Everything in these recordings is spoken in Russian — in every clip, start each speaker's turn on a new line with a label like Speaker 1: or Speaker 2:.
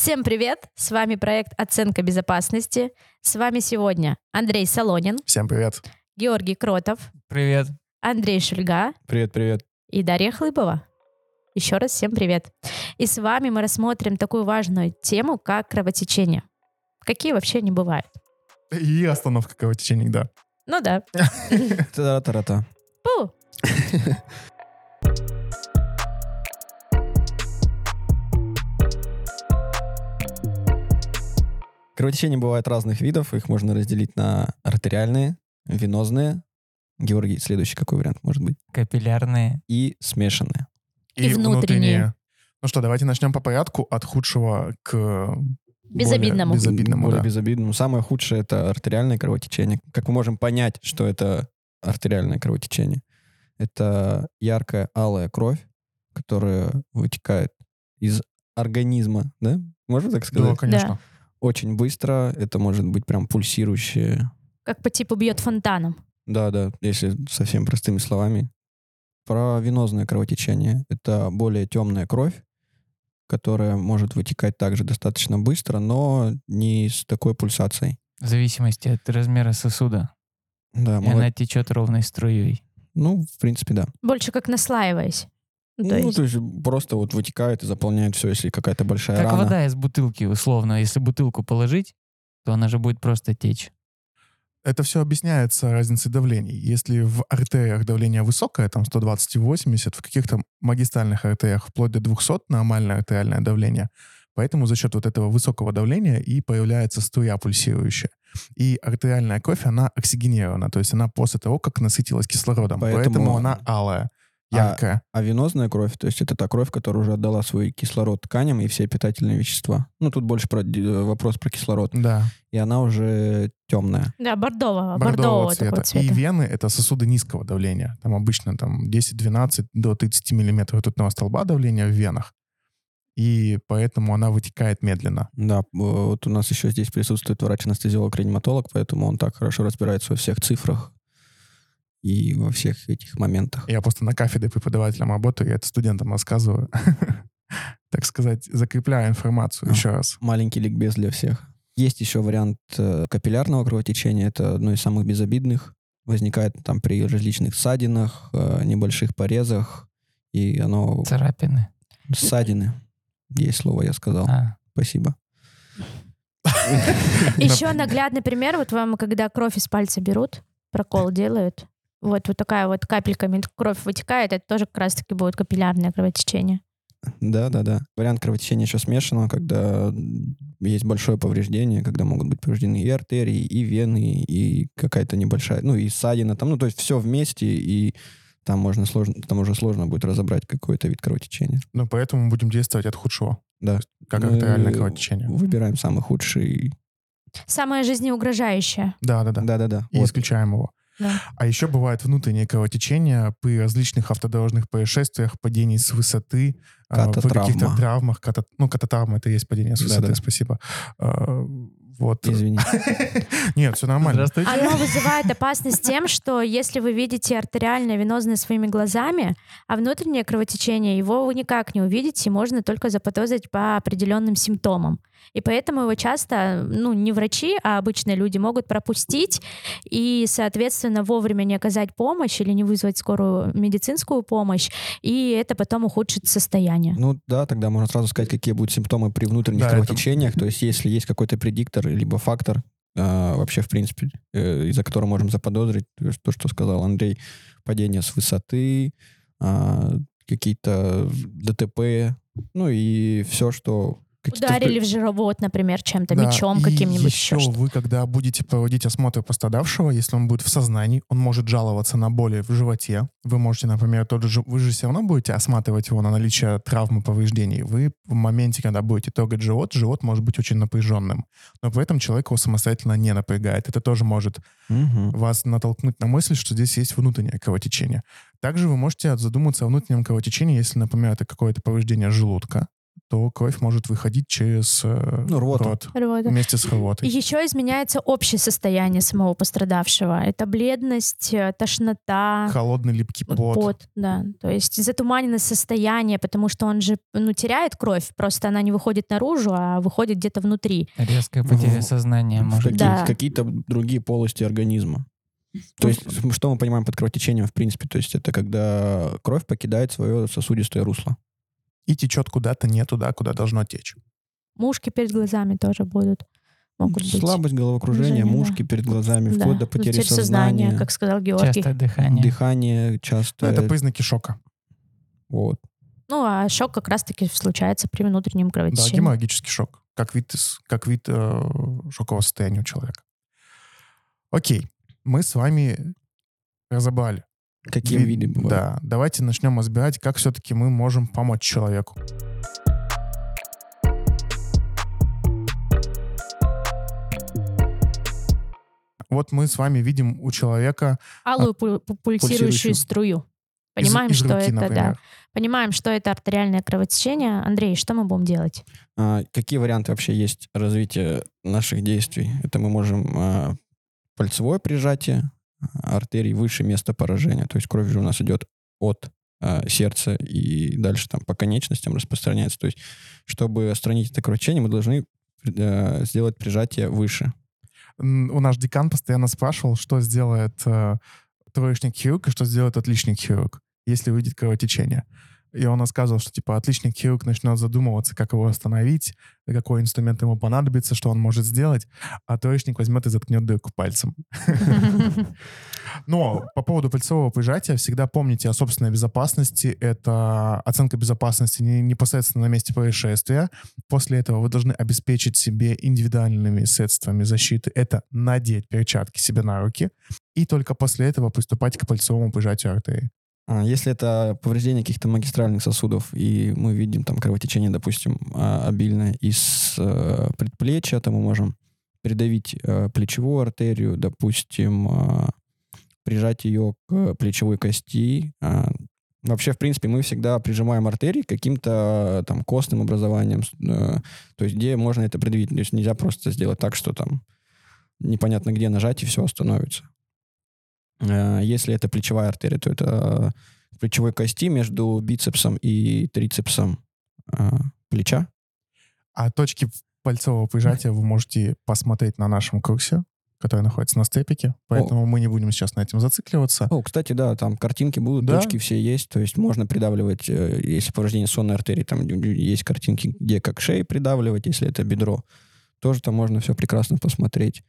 Speaker 1: Всем привет! С вами проект «Оценка безопасности». С вами сегодня Андрей Солонин,
Speaker 2: Всем привет.
Speaker 1: Георгий Кротов,
Speaker 3: Привет.
Speaker 1: Андрей Шульга
Speaker 2: Привет, привет.
Speaker 1: и Дарья Хлыбова. Еще раз всем привет. И с вами мы рассмотрим такую важную тему, как кровотечение. Какие вообще они бывают?
Speaker 2: И остановка кровотечения, да.
Speaker 1: Ну да.
Speaker 4: Та-та-та.
Speaker 1: Пу.
Speaker 4: Кровотечения бывают разных видов. Их можно разделить на артериальные, венозные. Георгий, следующий какой вариант может быть?
Speaker 3: Капиллярные.
Speaker 4: И смешанные.
Speaker 1: И внутренние.
Speaker 2: Ну что, давайте начнем по порядку от худшего к более
Speaker 1: Безобидному.
Speaker 2: безобидному,
Speaker 4: Более
Speaker 2: да.
Speaker 4: безобидному. Самое худшее — это артериальное кровотечение. Как мы можем понять, что это артериальное кровотечение? Это яркая алая кровь, которая вытекает из организма, да? Можно так сказать?
Speaker 2: Да, конечно.
Speaker 4: Очень быстро. Это может быть прям пульсирующее.
Speaker 1: Как по типу бьет фонтаном.
Speaker 4: Да, да, если совсем простыми словами. Про венозное кровотечение. Это более темная кровь, которая может вытекать также достаточно быстро, но не с такой пульсацией.
Speaker 3: В зависимости от размера сосуда.
Speaker 4: Да,
Speaker 3: И
Speaker 4: мало-
Speaker 3: она течет ровной струей.
Speaker 4: ну, в принципе, да.
Speaker 1: Больше как наслаиваясь. Ну, то
Speaker 4: ну,
Speaker 1: есть-
Speaker 4: то есть просто вот вытекает и заполняет все, если какая-то большая
Speaker 3: Как
Speaker 4: рана.
Speaker 3: вода из бутылки, условно. Если бутылку положить, то она же будет просто течь.
Speaker 2: Это все объясняется разницей давлений. Если в артериях давление высокое, там 120 и 80, в каких-то магистральных артериях вплоть до 200 нормальное артериальное давление. Поэтому за счет вот этого высокого давления и появляется струя пульсирующая. И артериальная кровь, она оксигенирована, то есть она после того, как насытилась кислородом.
Speaker 4: Поэтому-
Speaker 2: Поэтому, она алая,
Speaker 4: А-
Speaker 2: яркая.
Speaker 4: А венозная кровь, то есть это та кровь, которая уже отдала свой кислород тканям и все питательные вещества. Ну, тут больше про, ди- вопрос про кислород.
Speaker 2: Да.
Speaker 4: И она уже темная.
Speaker 1: Да, бордового,
Speaker 2: бордового
Speaker 1: бордового
Speaker 2: цвета.
Speaker 1: цвета.
Speaker 2: И вены — это сосуды низкого давления. Там обычно там 10-12 до 30 миллиметров ртутного столба давления в венах. И поэтому она вытекает медленно.
Speaker 4: Да, вот у нас еще здесь присутствует врач-анестезиолог-реаниматолог, поэтому он так хорошо разбирается во всех цифрах и во всех этих моментах.
Speaker 2: Я просто на кафедре преподавателем работаю, я это студентам рассказываю. Так сказать, закрепляю информацию
Speaker 4: А.
Speaker 2: еще раз.
Speaker 4: Маленький ликбез для всех. Есть еще вариант э, капиллярного кровотечения. Это одно из самых безобидных. Возникает там при различных ссадинах, э, небольших порезах. И оно...
Speaker 3: Царапины.
Speaker 4: Ссадины. Есть слово, я сказал.
Speaker 3: А,
Speaker 4: Спасибо.
Speaker 1: Еще наглядный пример, вот вам, когда кровь из пальца берут, прокол делают, вот, вот такая вот капельками кровь вытекает, это тоже как раз-таки будет капиллярное кровотечение.
Speaker 4: Да, да, да. Вариант кровотечения еще смешанного, когда есть большое повреждение, когда могут быть повреждены и артерии, и вены, и какая-то небольшая, ну и ссадина, там, ну то есть все вместе, и там можно сложно, там уже сложно будет разобрать какой-то вид кровотечения.
Speaker 2: Ну, поэтому мы будем действовать от худшего.
Speaker 4: Да.
Speaker 2: Как
Speaker 4: Мы
Speaker 2: артериальное кровотечение.
Speaker 4: Выбираем самый худший.
Speaker 1: Самое жизнеугрожающее.
Speaker 2: Да-да-да.
Speaker 4: Да-да-да.
Speaker 2: И
Speaker 4: Вот.
Speaker 2: исключаем его.
Speaker 1: Да.
Speaker 2: А еще бывает внутреннее кровотечение при различных автодорожных происшествиях, падении с высоты, а, при каких-то травмах. Ката... Ну, кататравма — это и есть падение с высоты,
Speaker 4: Да-да.
Speaker 2: спасибо. Вот.
Speaker 4: Извини.
Speaker 2: Нет, все нормально.
Speaker 3: Здравствуйте.
Speaker 1: Оно вызывает опасность тем, что если вы видите артериальное венозное своими глазами, а внутреннее кровотечение, его вы никак не увидите, можно только заподозрить по определенным симптомам. И поэтому его часто, ну, не врачи, а обычные люди могут пропустить и, соответственно, вовремя не оказать помощь или не вызвать скорую медицинскую помощь, и это потом ухудшит состояние.
Speaker 4: Ну да, тогда можно сразу сказать, какие будут симптомы при внутренних
Speaker 2: Да, это-
Speaker 4: кровотечениях. То есть если есть какой-то предиктор, либо фактор, а, вообще, в принципе, э, из-за которого можем заподозрить то, что сказал Андрей, падение с высоты, а, какие-то ДТП, ну и все, что...
Speaker 1: Ударили в живот, например, чем-то,
Speaker 2: Да,
Speaker 1: мечом каким-нибудь.
Speaker 2: еще
Speaker 1: еще что-то.
Speaker 2: вы, когда будете проводить осмотр пострадавшего, если он будет в сознании, он может жаловаться на боли в животе. Вы можете, например, тот же, вы же все равно будете осматривать его на наличие травмы, повреждений. Вы в моменте, когда будете трогать живот, живот может быть очень напряженным. Но при этом человек его самостоятельно не напрягает. Это тоже может
Speaker 4: Мгм.
Speaker 2: вас натолкнуть на мысль, что здесь есть внутреннее кровотечение. Также вы можете задуматься о внутреннем кровотечении, если, например, это какое-то повреждение желудка, то кровь может выходить через э,
Speaker 4: Ну, рвота.
Speaker 2: рот
Speaker 1: Рвота.
Speaker 2: вместе с рвотой.
Speaker 1: Еще изменяется общее состояние самого пострадавшего. Это бледность, э, тошнота,
Speaker 2: Холодный липкий пот.
Speaker 1: да. То есть затуманенное состояние, потому что он же ну, теряет кровь, просто она не выходит наружу, а выходит где-то внутри.
Speaker 3: Резкая потеря
Speaker 4: В-
Speaker 3: сознания может
Speaker 4: какие-
Speaker 1: Да.
Speaker 4: какие-то другие полости организма. То есть, что мы понимаем под кровотечением, в принципе? То есть, это когда кровь покидает свое сосудистое русло.
Speaker 2: И течет куда-то не туда, куда должно течь.
Speaker 1: Мушки перед глазами тоже будут. Могут быть.
Speaker 4: Слабость, головокружение,
Speaker 1: Движение,
Speaker 4: мушки перед глазами,
Speaker 1: Да.
Speaker 4: вплоть до потери
Speaker 1: Потеря
Speaker 4: сознания,
Speaker 1: как сказал Георгий.
Speaker 3: Частое дыхание.
Speaker 4: дыхание
Speaker 2: Ну,
Speaker 4: часто.
Speaker 2: это признаки шока.
Speaker 4: Вот.
Speaker 1: Ну, а шок как раз-таки случается при внутреннем
Speaker 2: Да,
Speaker 1: кровотечении.
Speaker 2: геморрагический шок. Как вид, как вид э, шокового состояния у человека. Окей. Мы с вами разобрали.
Speaker 4: Какие
Speaker 2: Ви-
Speaker 4: виды бывают?
Speaker 2: Да. Давайте начнем разбирать, как все-таки мы можем помочь человеку. Вот мы с вами видим у человека
Speaker 1: Алую пу- пу- пульсирующую
Speaker 4: Пульсирующую.
Speaker 1: струю.
Speaker 2: из-
Speaker 1: Понимаем,
Speaker 2: из
Speaker 1: что
Speaker 2: руки,
Speaker 1: это,
Speaker 2: например.
Speaker 1: да. Понимаем, что это артериальное кровотечение. Андрей, что мы будем делать?
Speaker 4: А, какие варианты вообще есть развития наших действий? Это мы можем а, пальцевое прижатие а, артерий выше места поражения. То есть кровь же у нас идет от а, сердца и дальше там по конечностям распространяется. То есть чтобы отстранить это кровотечение, мы должны э, сделать прижатие выше.
Speaker 2: У наш декан постоянно спрашивал, что сделает э, троечник хирург и что сделает отличник хирург, если увидит кровотечение. И он рассказывал, что типа отличник хирург начнет задумываться, как его остановить, какой инструмент ему понадобится, что он может сделать, а троечник возьмет и заткнет дырку пальцем. Но по поводу пальцевого прижатия всегда помните о собственной безопасности. Это оценка безопасности не- непосредственно на месте происшествия. После этого вы должны обеспечить себе индивидуальными средствами защиты. Это надеть перчатки себе на руки. И только после этого приступать к пальцевому прижатию артерии.
Speaker 4: А Если это повреждение каких-то магистральных сосудов, и мы видим там кровотечение, допустим, а, обильное из э, предплечья, то мы можем придавить э, плечевую артерию, допустим, а, прижать ее к плечевой кости. Вообще, в принципе, мы всегда прижимаем артерии каким-то там костным образованиям, с- э, то есть где можно это предъявить. То есть нельзя просто сделать так, что там непонятно где нажать и все остановится. Э, Если это плечевая артерия, то это в плечевой кости между бицепсом и трицепсом э, плеча.
Speaker 2: А точки пальцевого прижатия вы можете посмотреть на нашем курсе, который находится на степике. Поэтому мы не будем сейчас на этом зацикливаться.
Speaker 4: О, кстати, да, там картинки будут,
Speaker 2: Да.
Speaker 4: точки все есть, то есть можно придавливать, э, если повреждение сонной артерии, там есть картинки, где как шеи придавливать, если это бедро, тоже там можно все прекрасно посмотреть.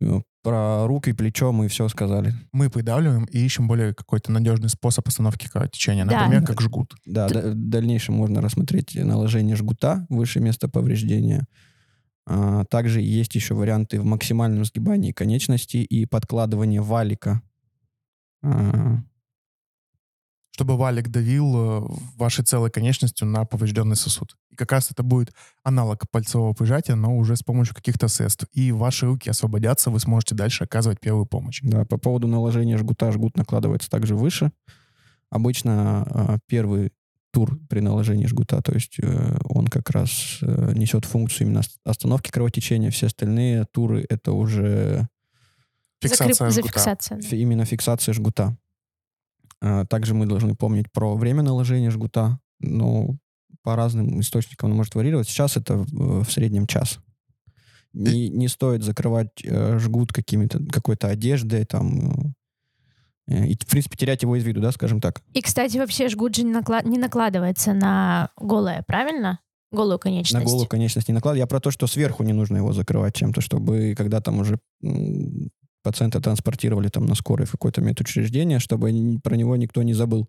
Speaker 4: Ну, Про руки, плечо мы все сказали.
Speaker 2: Мы придавливаем и ищем более какой-то надежный способ остановки кровотечения.
Speaker 1: Да.
Speaker 2: Например, как жгут.
Speaker 4: Да, да, в дальнейшем можно рассмотреть наложение жгута выше места повреждения. А, также есть еще варианты в максимальном сгибании конечностей и подкладывании валика. А,
Speaker 2: чтобы валик давил э, вашей целой конечностью на поврежденный сосуд. Как раз это будет аналог пальцевого прижатия, но уже с помощью каких-то средств. И ваши руки освободятся, вы сможете дальше оказывать первую помощь.
Speaker 4: да, по поводу наложения жгута, жгут накладывается также выше. Обычно а, первый тур при наложении жгута, то есть э, он как раз э, несет функцию именно ос- остановки кровотечения. Все остальные туры это уже
Speaker 2: Фиксация
Speaker 1: Закреп-
Speaker 2: жгута.
Speaker 1: Зафиксация.
Speaker 4: Фи- именно фиксация жгута. А, Также мы должны помнить про время наложения жгута. Ну, по разным источникам оно может варьировать. Сейчас это в, в среднем час. Не, не стоит закрывать э, жгут какими-то, какой-то одеждой, там, э, и, в принципе, терять его из виду, да, скажем так.
Speaker 1: И, кстати, вообще жгут же не, накла- не накладывается на голое, правильно? Голую конечность.
Speaker 4: На голову конечность не накладывать. Я про то, что сверху не нужно его закрывать чем-то, чтобы когда там уже пациента транспортировали там на скорой в какое-то медучреждение, чтобы про него никто не забыл.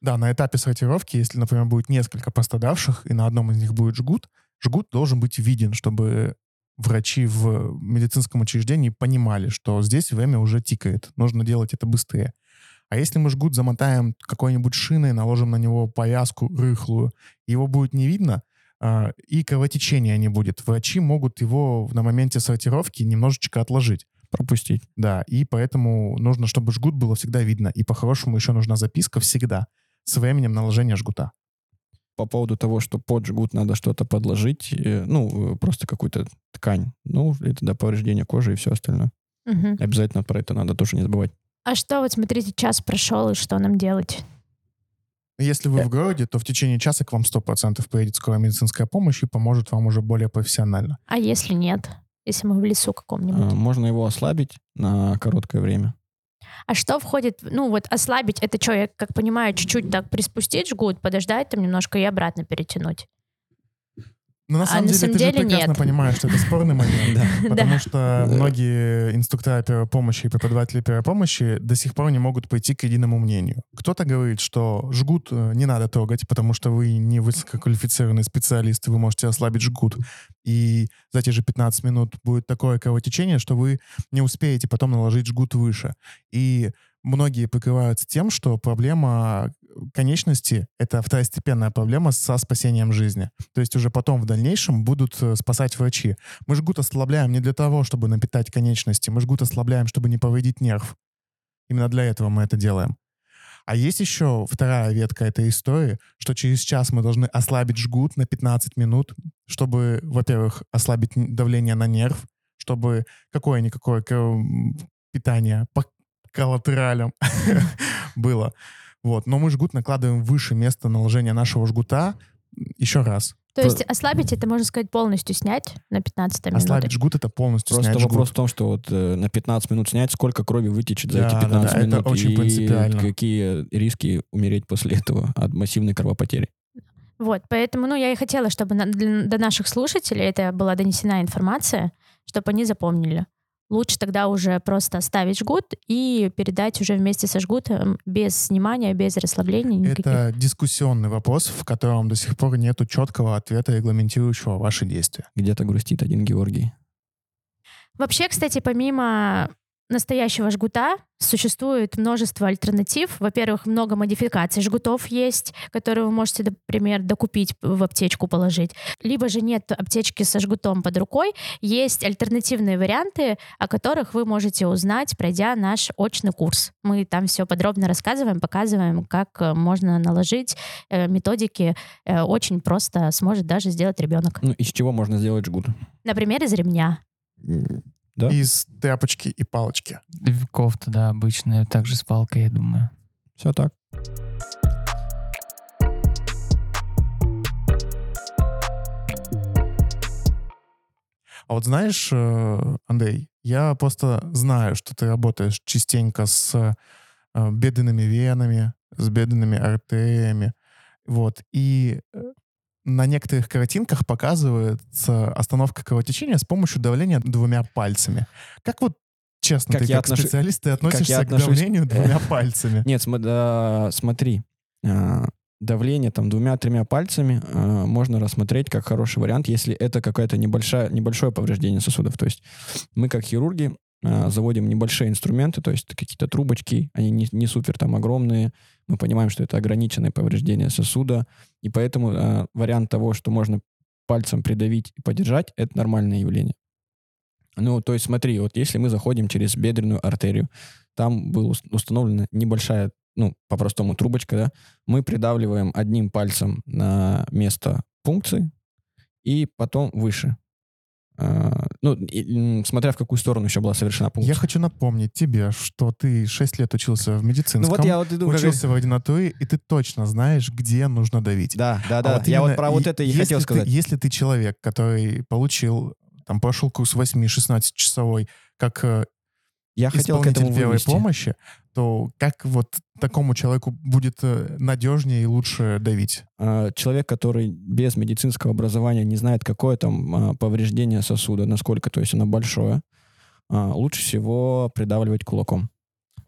Speaker 2: Да, на этапе сортировки, если, например, будет несколько пострадавших, и на одном из них будет жгут, жгут должен быть виден, чтобы врачи в медицинском учреждении понимали, что здесь время уже тикает, нужно делать это быстрее. А если мы жгут замотаем какой-нибудь шиной, наложим на него повязку рыхлую, его будет не видно, а, и кровотечения не будет. Врачи могут его на моменте сортировки немножечко отложить.
Speaker 4: Пропустить.
Speaker 2: Да, и поэтому нужно, чтобы жгут было всегда видно. И по-хорошему еще нужна записка всегда с временем наложения жгута.
Speaker 4: по поводу того, что под жгут надо что-то подложить, э, ну, э, просто какую-то ткань. Ну, это до повреждения кожи и все остальное.
Speaker 1: Мгм.
Speaker 4: Обязательно про это надо тоже не забывать.
Speaker 1: А что, вот смотрите, час прошел, и что нам делать?
Speaker 2: Если вы в городе, то в течение часа к вам 100% приедет скорая медицинская помощь и поможет вам уже более профессионально.
Speaker 1: А если нет? Если мы в лесу каком-нибудь?
Speaker 4: А, Можно его ослабить на короткое время.
Speaker 1: А что входит, ну вот ослабить, это что, я как понимаю, чуть-чуть так приспустить жгут, подождать там немножко и обратно перетянуть.
Speaker 2: Но на
Speaker 1: А
Speaker 2: самом
Speaker 1: на
Speaker 2: деле
Speaker 1: самом
Speaker 2: ты
Speaker 1: деле
Speaker 2: же прекрасно
Speaker 1: нет.
Speaker 2: понимаешь, что это спорный момент.
Speaker 4: Да.
Speaker 2: Потому что многие инструктора первой помощи и преподаватели первой помощи до сих пор не могут прийти к единому мнению. Кто-то говорит, что жгут э, не надо трогать, потому что вы не высококвалифицированный специалист, и вы можете ослабить жгут. И за те же 15 минут будет такое кровотечение, что вы не успеете потом наложить жгут выше. И многие прикрываются тем, что проблема конечности — это второстепенная проблема со спасением жизни. То есть уже потом в дальнейшем будут э, спасать врачи. Мы жгут ослабляем не для того, чтобы напитать конечности, мы жгут ослабляем, чтобы не повредить нерв. Именно для этого мы это делаем. А есть еще вторая ветка этой истории, что через час мы должны ослабить жгут на 15 минут, чтобы, во-первых, ослабить давление на нерв, чтобы какое-никакое питание по коллатералям было. Вот. Но мы жгут накладываем выше места наложения нашего жгута еще раз.
Speaker 1: То есть ослабить это, можно сказать, полностью снять на 15 минут.
Speaker 2: Ослабить жгут — это полностью
Speaker 4: Просто
Speaker 2: снять
Speaker 4: вопрос
Speaker 2: жгут.
Speaker 4: в том, что вот э, на 15 минут снять, сколько крови вытечет за
Speaker 2: Да,
Speaker 4: эти
Speaker 2: да,
Speaker 4: 15
Speaker 2: да, это
Speaker 4: минут.
Speaker 2: очень
Speaker 4: и
Speaker 2: принципиально.
Speaker 4: какие риски умереть после этого от массивной кровопотери.
Speaker 1: Вот, поэтому, ну, я и хотела, чтобы на- для- до наших слушателей это была донесена информация, чтобы они запомнили. Лучше тогда уже просто оставить жгут и передать уже вместе со жгутом без снимания, без расслабления никаких.
Speaker 2: Это дискуссионный вопрос, в котором до сих пор нету четкого ответа, регламентирующего ваши действия.
Speaker 4: Где-то грустит один Георгий.
Speaker 1: Вообще, кстати, помимо настоящего жгута существует множество альтернатив. Во-первых, много модификаций жгутов есть, которые вы можете, например, докупить в аптечку положить. Либо же нет аптечки со жгутом под рукой. Есть альтернативные варианты, о которых вы можете узнать, пройдя наш очный курс. Мы там все подробно рассказываем, показываем, как э, можно наложить э, методики. э, Очень просто сможет даже сделать ребенок.
Speaker 4: Ну, из чего можно сделать жгут?
Speaker 1: Например, из ремня.
Speaker 4: Да?
Speaker 2: Из тряпочки и палочки.
Speaker 3: Кофта, да, обычная, также с палкой, я думаю.
Speaker 4: Все так.
Speaker 2: А вот знаешь, э, Андрей, я просто знаю, что ты работаешь частенько с э, бедренными венами, с бедренными артериями. Вот. И э, на некоторых картинках показывается остановка кровотечения с помощью давления двумя пальцами. Как вот честно
Speaker 4: Как
Speaker 2: ты
Speaker 4: я
Speaker 2: как
Speaker 4: отношу-
Speaker 2: специалист ты относишься
Speaker 4: я
Speaker 2: к
Speaker 4: отношусь-
Speaker 2: давлению двумя пальцами?
Speaker 4: Нет, см- да, смотри. а, Давление там двумя-тремя пальцами а, можно рассмотреть как хороший вариант, если это какое-то небольшое, небольшое повреждение сосудов. То есть мы как хирурги заводим небольшие инструменты, то есть какие-то трубочки, они не, не супер там огромные. Мы понимаем, что это ограниченное повреждение сосуда, и поэтому а, вариант того, что можно пальцем придавить и подержать, это нормальное явление. Ну, то есть смотри, вот если мы заходим через бедренную артерию, там была ус- установлена небольшая, ну, по-простому трубочка, да, мы придавливаем одним пальцем на место пункции и потом выше. А, ну, смотря в какую сторону еще была совершена пункция.
Speaker 2: Я хочу напомнить тебе, что ты 6 лет учился в медицинском,
Speaker 4: Ну вот я вот иду, как-
Speaker 2: учился в ординатуре, и ты точно знаешь, где нужно давить.
Speaker 4: Да, да,
Speaker 2: А
Speaker 4: да.
Speaker 2: вот
Speaker 4: я вот про вот это и хотел
Speaker 2: ты-
Speaker 4: сказать.
Speaker 2: если ты человек, который получил, там, прошел курс 8-16 часовой, как э,
Speaker 4: Я хотел к этому
Speaker 2: первой
Speaker 4: вывести.
Speaker 2: помощи, то как вот такому человеку будет э, надежнее и лучше давить?
Speaker 4: А, человек, который без медицинского образования не знает, какое там а, повреждение сосуда, насколько, то есть оно большое, а, лучше всего придавливать кулаком.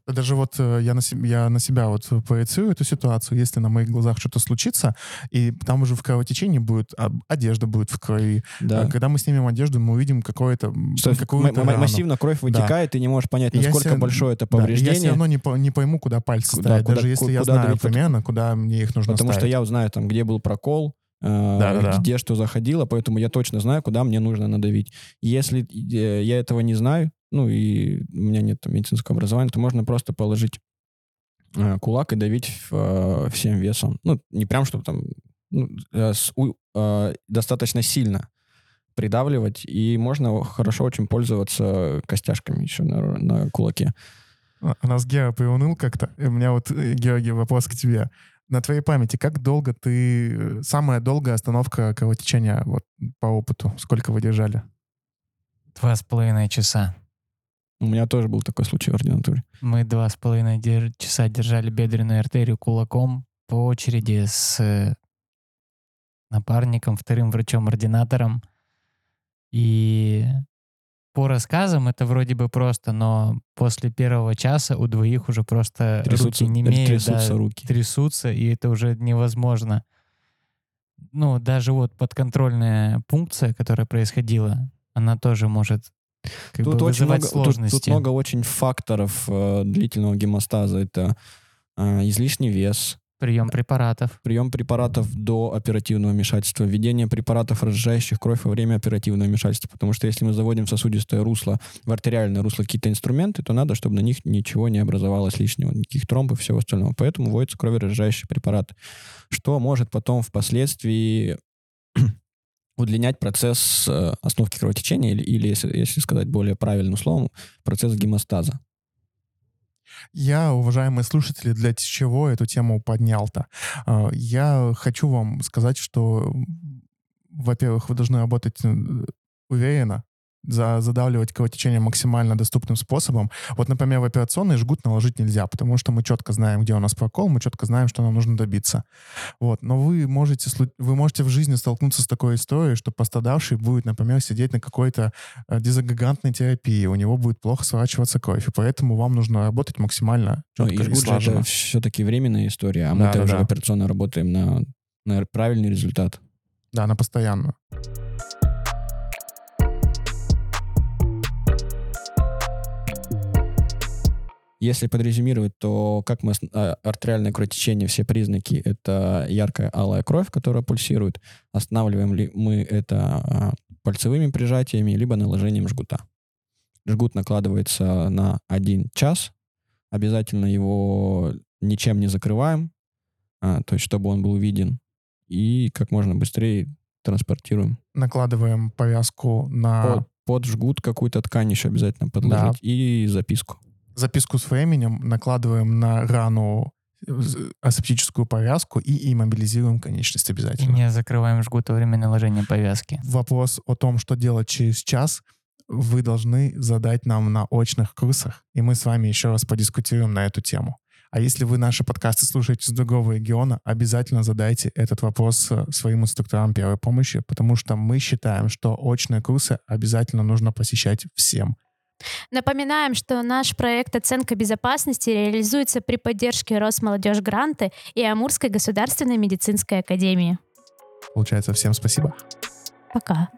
Speaker 2: Даже вот э, я на, себя, я на себя вот проецирую эту ситуацию, если на моих глазах что-то случится, и там уже в кровотечении будет, а, одежда будет в крови.
Speaker 4: Да.
Speaker 2: А Когда мы снимем одежду, мы увидим какое-то,
Speaker 4: Что
Speaker 2: какую-то
Speaker 4: м-
Speaker 2: рану.
Speaker 4: массивно кровь
Speaker 2: Да.
Speaker 4: вытекает, ты не можешь понять,
Speaker 2: И я
Speaker 4: насколько
Speaker 2: себе-
Speaker 4: большое это
Speaker 2: Да, и я
Speaker 4: повреждение.
Speaker 2: все равно не, по- не пойму, куда пальцы
Speaker 4: Куда-
Speaker 2: ставить,
Speaker 4: куда-
Speaker 2: даже если
Speaker 4: ку-
Speaker 2: я
Speaker 4: куда
Speaker 2: знаю
Speaker 4: давить,
Speaker 2: примерно, куда мне их нужно
Speaker 4: Потому что
Speaker 2: ставить.
Speaker 4: я узнаю, там, где был прокол, э,
Speaker 2: Да-да-да.
Speaker 4: где что заходило, поэтому я точно знаю, куда мне нужно надавить. Если э, я этого не знаю, ну и у меня нет там медицинского образования, то можно просто положить э, кулак и давить э, всем весом. Ну, не прям, чтобы там ну, э, с у- э, достаточно сильно придавливать, и можно хорошо очень пользоваться костяшками еще на, на кулаке.
Speaker 2: А, У нас Гера приуныл как-то. И у меня вот, э, Георгий, вопрос к тебе. На твоей памяти, как долго ты... э, Самая долгая остановка кровотечения вот, по опыту? Сколько вы держали?
Speaker 3: Два с половиной часа.
Speaker 4: У меня тоже был такой случай в ординатуре.
Speaker 3: Мы два с половиной дер- часа держали бедренную артерию кулаком по очереди с э, напарником, вторым врачом-ординатором. И по рассказам это вроде бы просто, но после первого часа у двоих уже просто
Speaker 4: Трясутся,
Speaker 3: руки не имеют,
Speaker 4: трясутся руки.
Speaker 3: трясутся, и это уже невозможно. Ну, даже вот подконтрольная пункция, которая происходила, она тоже может как
Speaker 4: Тут очень много, тут-
Speaker 3: сложности.
Speaker 4: Тут, много очень факторов э, длительного гемостаза. Это э, излишний вес,
Speaker 3: Прием препаратов.
Speaker 4: прием препаратов до оперативного вмешательства, введение препаратов, разжижающих кровь во время оперативного вмешательства. Потому что если мы заводим в сосудистое русло, в артериальное русло какие-то инструменты, то надо, чтобы на них ничего не образовалось лишнего, никаких тромбов и всего остального. Поэтому вводятся кроверазжижающие препараты, что может потом впоследствии удлинять процесс э, остановки кровотечения или, или если, если сказать более правильным словом, процесс гемостаза.
Speaker 2: Я, уважаемые слушатели, для чего эту тему поднял-то? А, Я хочу вам сказать, что, во-первых, вы должны работать э, уверенно, за задавливать кровотечение максимально доступным способом. Вот, например, в операционный жгут наложить нельзя, потому что мы четко знаем, где у нас прокол, мы четко знаем, что нам нужно добиться. Вот. Но вы можете, вы можете в жизни столкнуться с такой историей, что пострадавший будет, например, сидеть на какой-то э, дизагрегантной терапии, у него будет плохо сворачиваться кровь, и поэтому вам нужно работать максимально
Speaker 4: Ну,
Speaker 2: четко
Speaker 4: и
Speaker 2: и,
Speaker 4: жгут же
Speaker 2: слаженно.
Speaker 4: это все-таки временная история, а мы
Speaker 2: Да, да,
Speaker 4: также
Speaker 2: да.
Speaker 4: операционно работаем на, на правильный результат.
Speaker 2: Да, на постоянную.
Speaker 4: Если подрезюмировать, то как мы... а, Артериальное кровотечение, все признаки — это яркая алая кровь, которая пульсирует. Останавливаем ли мы это а, пальцевыми прижатиями, либо наложением жгута. Жгут накладывается на один час. Обязательно его ничем не закрываем, а, то есть чтобы он был виден. И как можно быстрее транспортируем.
Speaker 2: Накладываем повязку на
Speaker 4: Под, под жгут какую-то ткань еще обязательно подложить. И записку.
Speaker 2: Записку с временем, накладываем на рану э, асептическую повязку и иммобилизируем конечность
Speaker 3: И
Speaker 2: обязательно.
Speaker 3: не закрываем жгут во время наложения повязки.
Speaker 2: Вопрос о том, что делать через час, вы должны задать нам на очных курсах, и мы с вами еще раз подискутируем на эту тему. А если вы наши подкасты слушаете с другого региона, обязательно задайте этот вопрос э, своим инструкторам первой помощи, потому что мы считаем, что очные курсы обязательно нужно посещать всем.
Speaker 1: Напоминаем, что наш проект «Оценка безопасности» реализуется при поддержке Росмолодежь Гранты и Амурской государственной медицинской академии.
Speaker 2: Получается, всем спасибо.
Speaker 1: Пока.